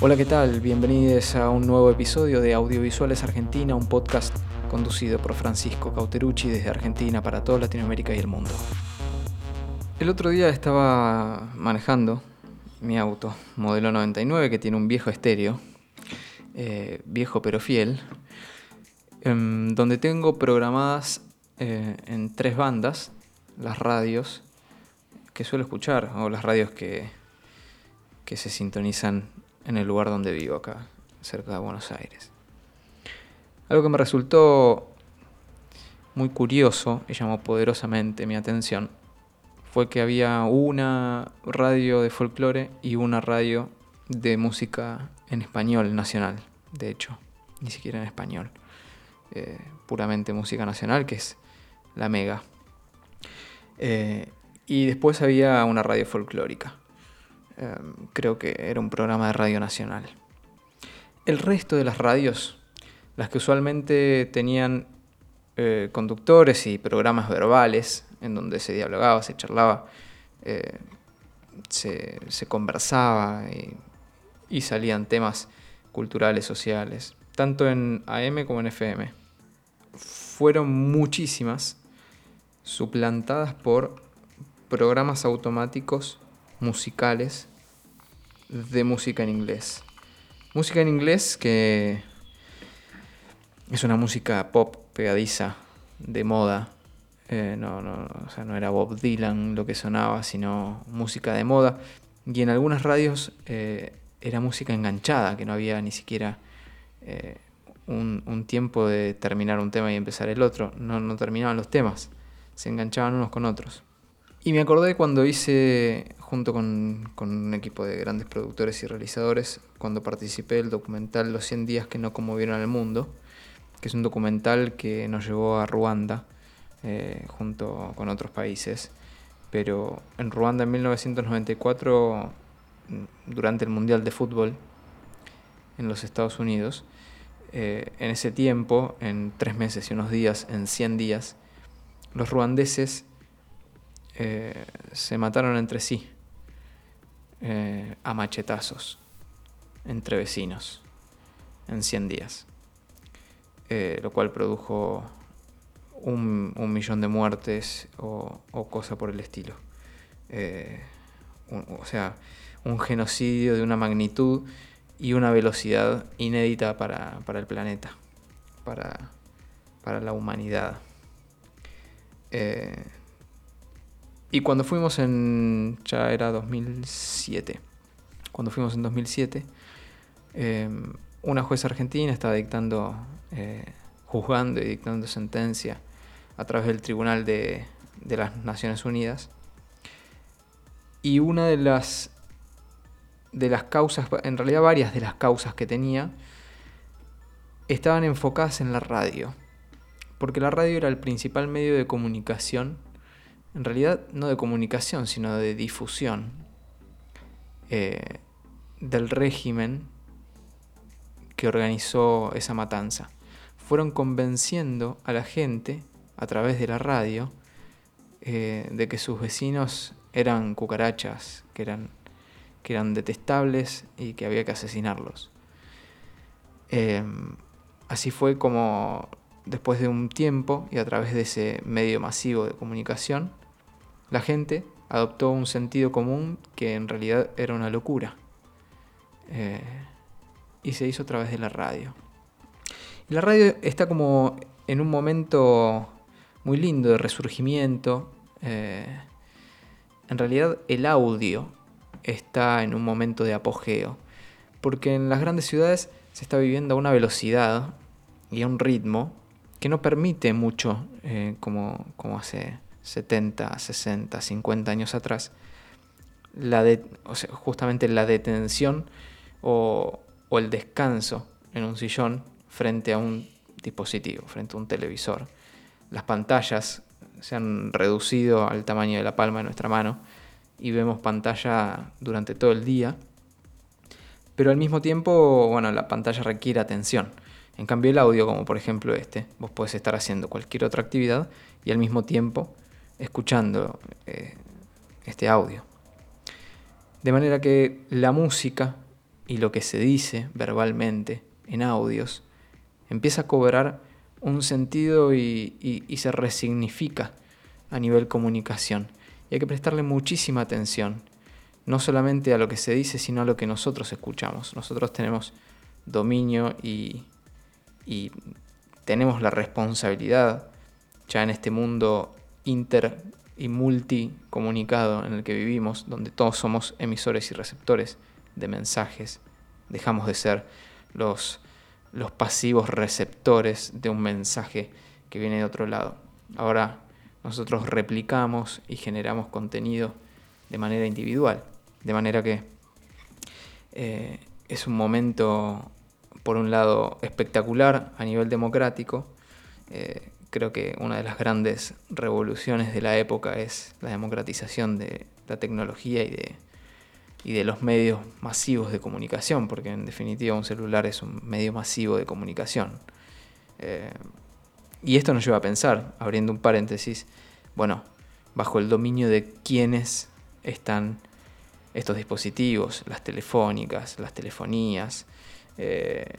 Hola, ¿qué tal? Bienvenidos a un nuevo episodio de Audiovisuales Argentina, un podcast conducido por Francisco Cauterucci desde Argentina para toda Latinoamérica y el mundo. El otro día estaba manejando mi auto, modelo 99, que tiene un viejo estéreo, eh, viejo pero fiel, em, donde tengo programadas eh, en tres bandas las radios que suelo escuchar, o las radios que, que se sintonizan en el lugar donde vivo, acá, cerca de Buenos Aires. Algo que me resultó muy curioso y llamó poderosamente mi atención fue que había una radio de folclore y una radio de música en español nacional, de hecho, ni siquiera en español, eh, puramente música nacional, que es la Mega. Eh, y después había una radio folclórica. Em, creo que era un programa de radio nacional. El resto de las radios, las que usualmente tenían eh, conductores y programas verbales, en donde se dialogaba, se charlaba, eh, se, conversaba y, y salían temas culturales, sociales, tanto en AM como en FM. Fueron muchísimas suplantadas por programas automáticos musicales de música en inglés. Música en inglés que es una música pop pegadiza, de moda. Eh, no, no, o sea, no era Bob Dylan lo que sonaba, sino música de moda. Y en algunas radios eh, era música enganchada, que no había ni siquiera eh, un, un, tiempo de terminar un tema y empezar el otro. No, no terminaban los temas, se enganchaban unos con otros. Y me acordé cuando hice, junto con, un equipo de grandes productores y realizadores, cuando participé del documental Los 100 días que no conmovieron al mundo, que es un documental que nos llevó a Ruanda, eh, junto con otros países. Pero en Ruanda en 1994, durante el Mundial de Fútbol en los Estados Unidos, eh, en ese tiempo, en tres meses y unos días, en 100 días, los ruandeses eh, se mataron entre sí eh, a machetazos entre vecinos en 100 días, eh, lo cual produjo un, millón de muertes o, cosa por el estilo. o sea, un genocidio de una magnitud y una velocidad inédita para, el planeta, para, para la humanidad. Y cuando fuimos en, ya era 2007, cuando fuimos en 2007, em, una jueza argentina estaba dictando, eh, juzgando y dictando sentencia a través del Tribunal de, de las Naciones Unidas. Y una de las, de las causas, en realidad varias de las causas que tenía, estaban enfocadas en la radio. Porque la radio era el principal medio de comunicación en realidad no de comunicación, sino de difusión eh, del régimen que organizó esa matanza. Fueron convenciendo a la gente a través de la radio eh, de que sus vecinos eran cucarachas, que eran, que eran detestables y que había que asesinarlos. Em, así fue como después de un tiempo y a través de ese medio masivo de comunicación, la gente adoptó un sentido común que en realidad era una locura. Eh, y se hizo a través de la radio. La radio está como en un momento muy lindo de resurgimiento. Eh, en realidad el audio está en un momento de apogeo. Porque en las grandes ciudades se está viviendo a una velocidad y a un ritmo que no permite mucho eh, como, como hace 70, 60, 50 años atrás, la justamente la detención o, el descanso en un sillón frente a un dispositivo, frente a un televisor. Las pantallas se han reducido al tamaño de la palma de nuestra mano y vemos pantalla durante todo el día. Pero al mismo tiempo, bueno, la pantalla requiere atención. En cambio el audio, como por ejemplo este, vos podés estar haciendo cualquier otra actividad y al mismo tiempo escuchando eh, este audio. De manera que la música y lo que se dice verbalmente en audios empieza a cobrar un sentido y, se resignifica a nivel comunicación. Y hay que prestarle muchísima atención, no solamente a lo que se dice, sino a lo que nosotros escuchamos. Nosotros tenemos dominio y, y tenemos la responsabilidad, ya en este mundo inter y multicomunicado en el que vivimos, donde todos somos emisores y receptores de mensajes, dejamos de ser los, los pasivos receptores de un mensaje que viene de otro lado. Ahora nosotros replicamos y generamos contenido de manera individual, de manera que eh, es un momento, por un lado, espectacular a nivel democrático, eh, creo que una de las grandes revoluciones de la época es la democratización de la tecnología y de, y de los medios masivos de comunicación, porque en definitiva un celular es un medio masivo de comunicación. Eh, y esto nos lleva a pensar, abriendo un paréntesis, bueno, bajo el dominio de quiénes están estos dispositivos, las telefónicas, las telefonías, eh,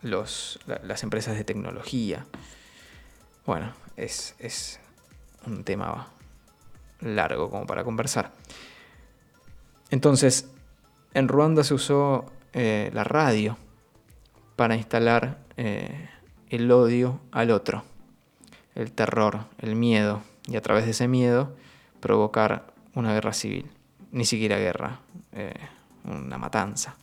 las empresas de tecnología. Bueno, es, un tema largo como para conversar. Entonces, en Ruanda se usó eh, la radio para instalar eh, el odio al otro, el terror, el miedo, y a través de ese miedo provocar una guerra civil, ni siquiera guerra, eh, una matanza.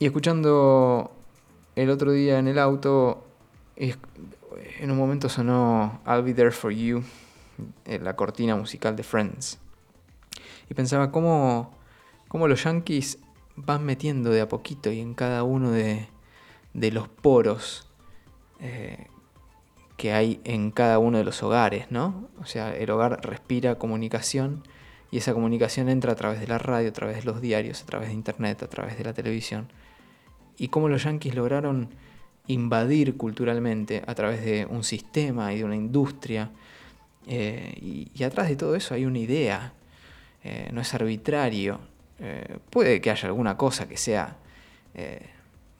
Y escuchando el otro día en el auto, en un momento sonó I'll Be There For You, eh, la cortina musical de Friends. Y pensaba cómo, cómo los yankees van metiendo de a poquito y en cada uno de, los poros eh, que hay en cada uno de los hogares, ¿no? O sea, el hogar respira comunicación y esa comunicación entra a través de la radio, a través de los diarios, a través de internet, a través de la televisión y cómo los yanquis lograron invadir culturalmente a través de un sistema y de una industria. Eh, y, atrás de todo eso hay una idea, eh, no es arbitrario. Eh, puede que haya alguna cosa que sea,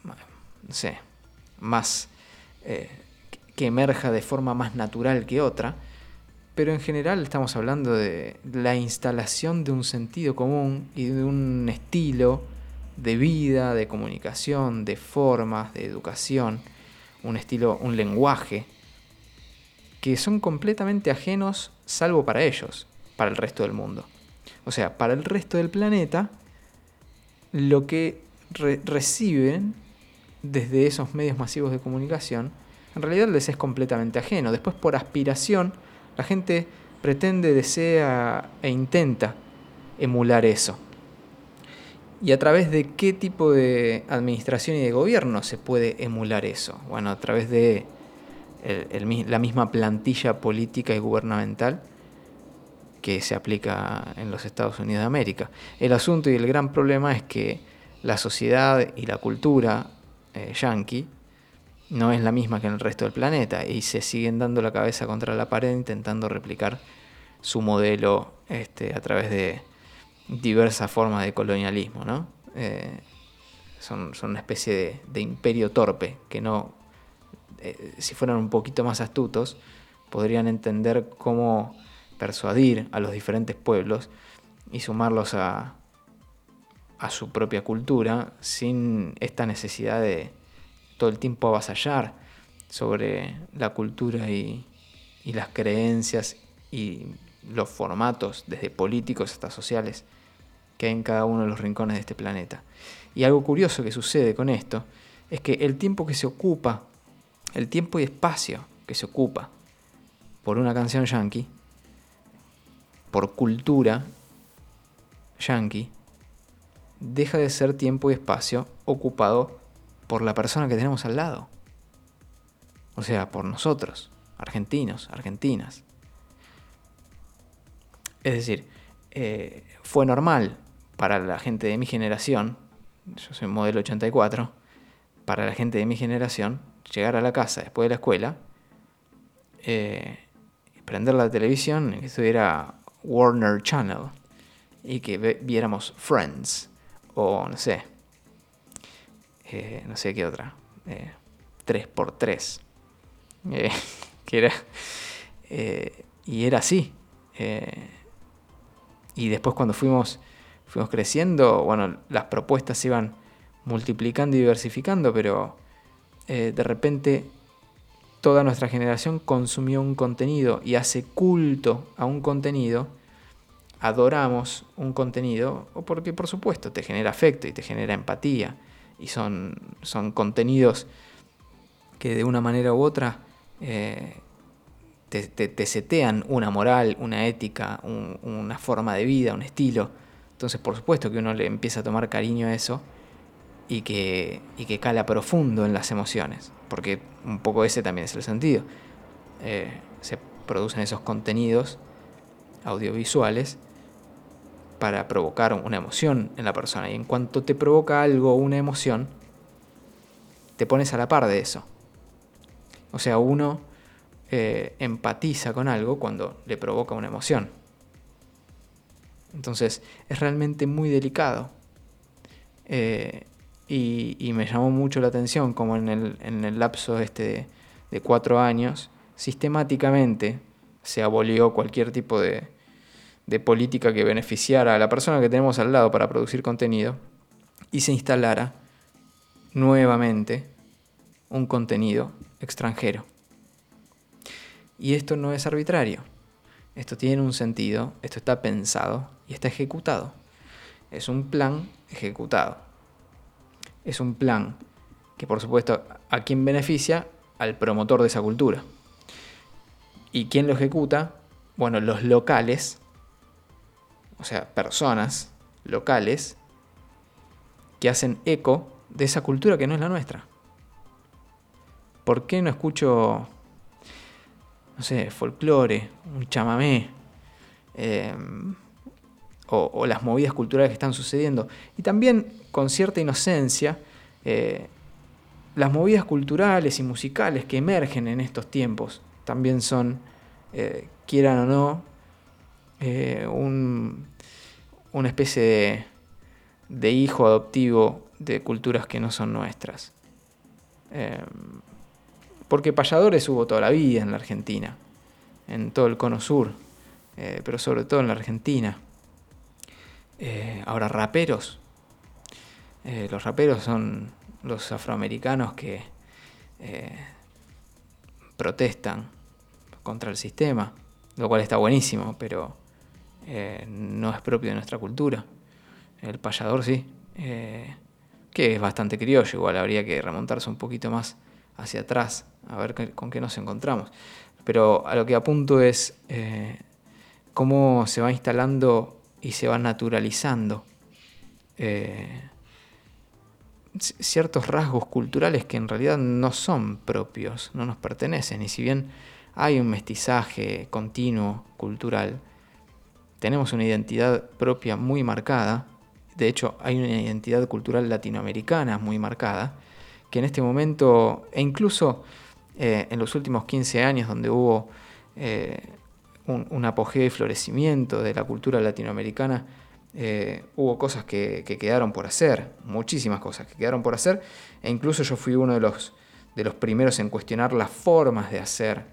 no sé, más, que emerja de forma más natural que otra, pero en general estamos hablando de la instalación de un sentido común y de un estilo de vida, de comunicación, de formas, de educación, un estilo, un lenguaje, que son completamente ajenos salvo para ellos, para el resto del mundo. O sea, para el resto del planeta, lo que reciben desde esos medios masivos de comunicación, en realidad les es completamente ajeno. Después, por aspiración, la gente pretende, desea e intenta emular eso. ¿Y a través de qué tipo de administración y de gobierno se puede emular eso? Bueno, a través de la misma plantilla política y gubernamental que se aplica en los Estados Unidos de América. El asunto y el gran problema es que la sociedad y la cultura eh, yanqui no es la misma que en el resto del planeta y se siguen dando la cabeza contra la pared intentando replicar su modelo este, a través de diversas formas de colonialismo, ¿no? Eh, son, una especie de, imperio torpe que no, eh, si fueran un poquito más astutos, podrían entender cómo persuadir a los diferentes pueblos y sumarlos a, a su propia cultura sin esta necesidad de todo el tiempo avasallar sobre la cultura y, y las creencias y los formatos, desde políticos hasta sociales, que hay en cada uno de los rincones de este planeta. Y algo curioso que sucede con esto es que el tiempo que se ocupa, el tiempo y espacio que se ocupa por una canción yankee, por cultura yankee, deja de ser tiempo y espacio ocupado por la persona que tenemos al lado. O sea, por nosotros, argentinos, argentinas. Es decir, eh, fue normal para la gente de mi generación, yo soy modelo 84, para la gente de mi generación, llegar a la casa después de la escuela, eh, prender la televisión, que estuviera Warner Channel, y que viéramos Friends o no sé, eh, no sé qué otra, 3x3, eh, que era, y era así. y después cuando fuimos, fuimos creciendo, bueno, las propuestas se iban multiplicando y diversificando, pero de repente toda nuestra generación consumió un contenido y hace culto a un contenido, adoramos un contenido, o porque por supuesto te genera afecto y te genera empatía, y son, son contenidos que de una manera u otra eh, te, setean una moral, una ética, una forma de vida, un estilo. Entonces por supuesto que uno le empieza a tomar cariño a eso y que, y que cala profundo en las emociones, porque un poco ese también es el sentido. Eh, se producen esos contenidos audiovisuales para provocar una emoción en la persona y en cuanto te provoca algo, una emoción, te pones a la par de eso. O sea, uno eh, empatiza con algo cuando le provoca una emoción. Entonces es realmente muy delicado. Eh, y, me llamó mucho la atención como en el, lapso este de, cuatro años, sistemáticamente se abolió cualquier tipo de, política que beneficiara a la persona que tenemos al lado para producir contenido y se instalara nuevamente un contenido extranjero. Y esto no es arbitrario, esto tiene un sentido, esto está pensado y está ejecutado. Es un plan ejecutado es un plan que por supuesto a quien beneficia al promotor de esa cultura. ¿Y quién lo ejecuta? Bueno, los locales, o sea, personas locales que hacen eco de esa cultura que no es la nuestra. ¿Por qué no escucho, no sé, folclore, un chamamé, em, o las movidas culturales que están sucediendo? Y también con cierta inocencia eh, las movidas culturales y musicales que emergen en estos tiempos también son, eh, quieran o no, eh, una especie de, hijo adoptivo de culturas que no son nuestras. porque payadores hubo toda la vida en la Argentina, en todo el cono sur, pero sobre todo en la Argentina. Ahora, raperos, eh, los raperos son los afroamericanos que eh, protestan contra el sistema, lo cual está buenísimo, pero eh, no es propio de nuestra cultura. El payador sí, que es bastante criollo, igual habría que remontarse un poquito más hacia atrás, a ver con qué nos encontramos. Pero a lo que apunto es cómo se va instalando y se va naturalizando ciertos rasgos culturales que en realidad no son propios, no nos pertenecen. Y si bien hay un mestizaje continuo cultural, tenemos una identidad propia muy marcada, de hecho hay una identidad cultural latinoamericana muy marcada, que en este momento, e incluso eh, en los últimos 15 años donde hubo eh, un apogeo y florecimiento de la cultura latinoamericana, eh, hubo cosas que, quedaron por hacer, muchísimas cosas que quedaron por hacer, e incluso yo fui uno de los, de los primeros en cuestionar las formas de hacer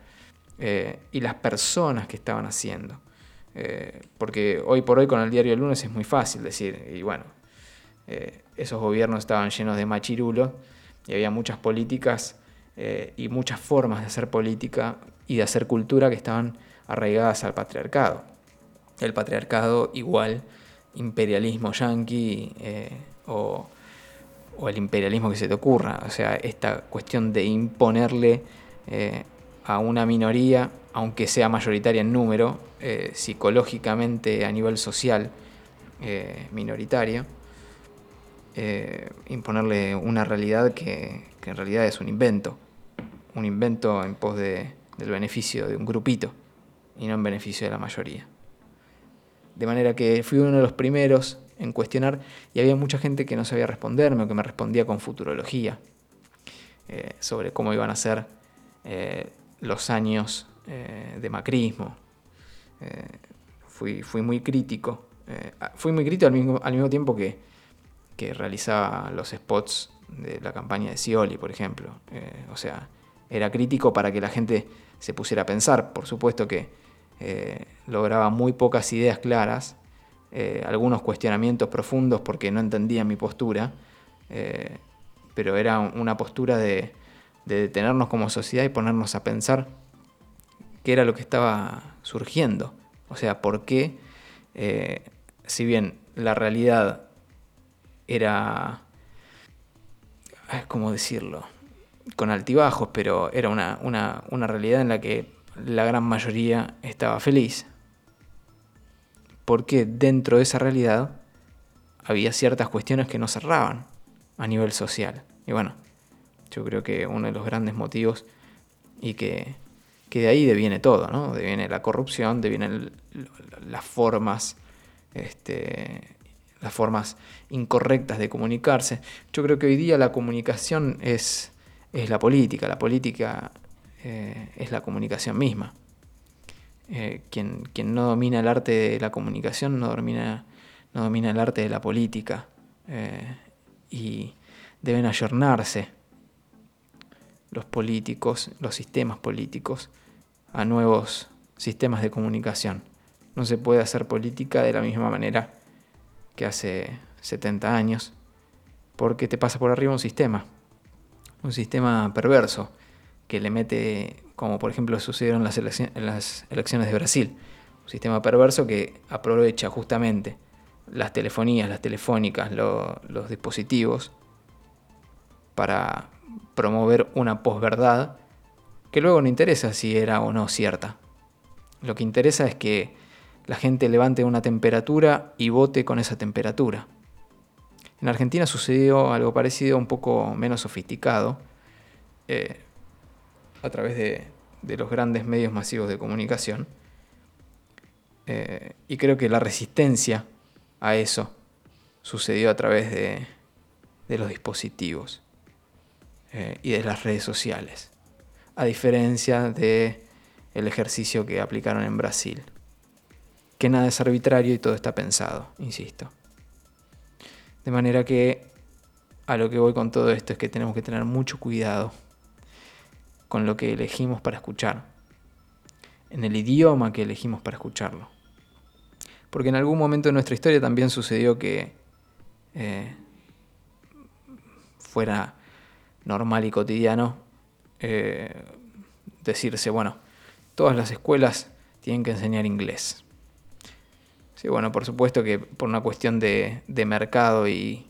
eh, y las personas que estaban haciendo. Eh, porque hoy por hoy con el diario del lunes es muy fácil decir, y bueno, esos gobiernos estaban llenos de machirulos y había muchas políticas y muchas formas de hacer política y de hacer cultura que estaban arraigadas al patriarcado. El patriarcado igual imperialismo yanqui eh, o, el imperialismo que se te ocurra. O sea, esta cuestión de imponerle eh, a una minoría, aunque sea mayoritaria en número, eh, psicológicamente a nivel social minoritaria, imponerle una realidad que, en realidad es un invento, un invento en pos de, del beneficio de un grupito y no en beneficio de la mayoría. De manera que fui uno de los primeros en cuestionar y había mucha gente que no sabía responderme o que me respondía con futurología eh, sobre cómo iban a ser eh, los años eh, de macrismo. Fui, muy crítico fui muy crítico al mismo, tiempo que, que, realizaba los spots de la campaña de Scioli, por ejemplo. O sea, era crítico para que la gente se pusiera a pensar. Por supuesto que eh, lograba muy pocas ideas claras, algunos cuestionamientos profundos porque no entendía mi postura, pero era una postura de, de detenernos como sociedad y ponernos a pensar qué era lo que estaba surgiendo. O sea, por qué eh, si bien la realidad era, eh, ¿cómo decirlo? Con altibajos, pero era una, una realidad en la que la gran mayoría estaba feliz. Porque dentro de esa realidad había ciertas cuestiones que no cerraban a nivel social. Y bueno, yo creo que uno de los grandes motivos y que, que de ahí deviene todo, ¿no? Deviene la corrupción, devienen las formas este, las formas incorrectas de comunicarse. Yo creo que hoy día la comunicación es, es la política, la política eh, es la comunicación misma. Eh, quien, quien, no domina el arte de la comunicación no domina, no domina el arte de la política. Eh, y deben ayornarse los políticos, los sistemas políticos, a nuevos sistemas de comunicación. No se puede hacer política de la misma manera que hace 70 años, porque te pasa por arriba un sistema, un sistema perverso, que le mete, como por ejemplo sucedió en las, elecciones de Brasil, un sistema perverso que aprovecha justamente las telefonías, las telefónicas, los dispositivos, para promover una posverdad que luego no interesa si era o no cierta. Lo que interesa es que la gente levante una temperatura y vote con esa temperatura. En Argentina sucedió algo parecido, un poco menos sofisticado, eh, a través de, los grandes medios masivos de comunicación. Eh, y creo que la resistencia a eso sucedió a través de, los dispositivos eh, y de las redes sociales, a diferencia del ejercicio que aplicaron en Brasil que nada es arbitrario y todo está pensado, insisto. De manera que a lo que voy con todo esto es que tenemos que tener mucho cuidado con lo que elegimos para escuchar, en el idioma que elegimos para escucharlo. Porque en algún momento de nuestra historia también sucedió que eh, fuera normal y cotidiano eh, decirse, bueno, todas las escuelas tienen que enseñar inglés. Sí, bueno, por supuesto que por una cuestión de, mercado y,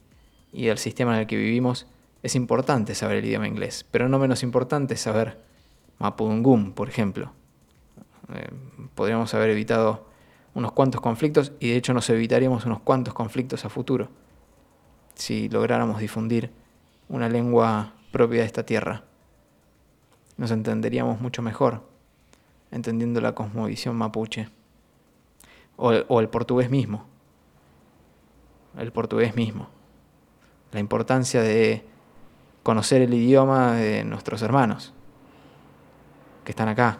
y del sistema en el que vivimos, es importante saber el idioma inglés, pero no menos importante saber Mapudungum, por ejemplo. Eh, podríamos haber evitado unos cuantos conflictos y de hecho nos evitaríamos unos cuantos conflictos a futuro si lográramos difundir una lengua propia de esta tierra. Nos entenderíamos mucho mejor entendiendo la cosmovisión mapuche o, el portugués mismo. El portugués mismo. La importancia de conocer el idioma de nuestros hermanos que están acá.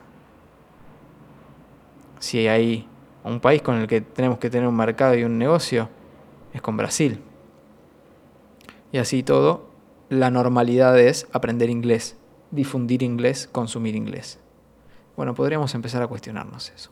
Si hay un país con el que tenemos que tener un mercado y un negocio, es con Brasil. Y así todo, la normalidad es aprender inglés, difundir inglés, consumir inglés. Bueno, podríamos empezar a cuestionarnos eso.